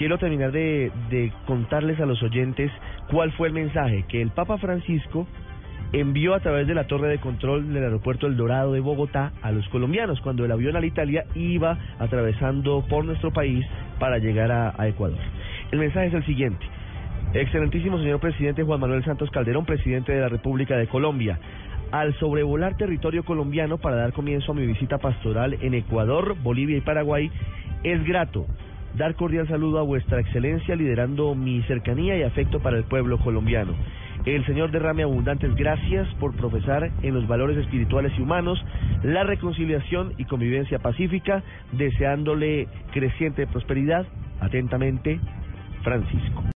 quiero terminar de, contarles a los oyentes cuál fue el mensaje que el Papa Francisco envió a través de la torre de control del aeropuerto El Dorado de Bogotá a los colombianos cuando el avión Alitalia iba atravesando por nuestro país para llegar a, a Ecuador. El mensaje es el siguiente. Excelentísimo señor presidente Juan Manuel Santos Calderón, presidente de la República de Colombia. Al sobrevolar territorio colombiano para dar comienzo a mi visita pastoral en Ecuador, Bolivia y Paraguay, es grato dar cordial saludo a vuestra excelencia liderando mi cercanía y afecto para el pueblo colombiano. El Señor derrame abundantes gracias por profesar en los valores espirituales y humanos la reconciliación y convivencia pacífica, deseándole creciente prosperidad. Atentamente, Francisco.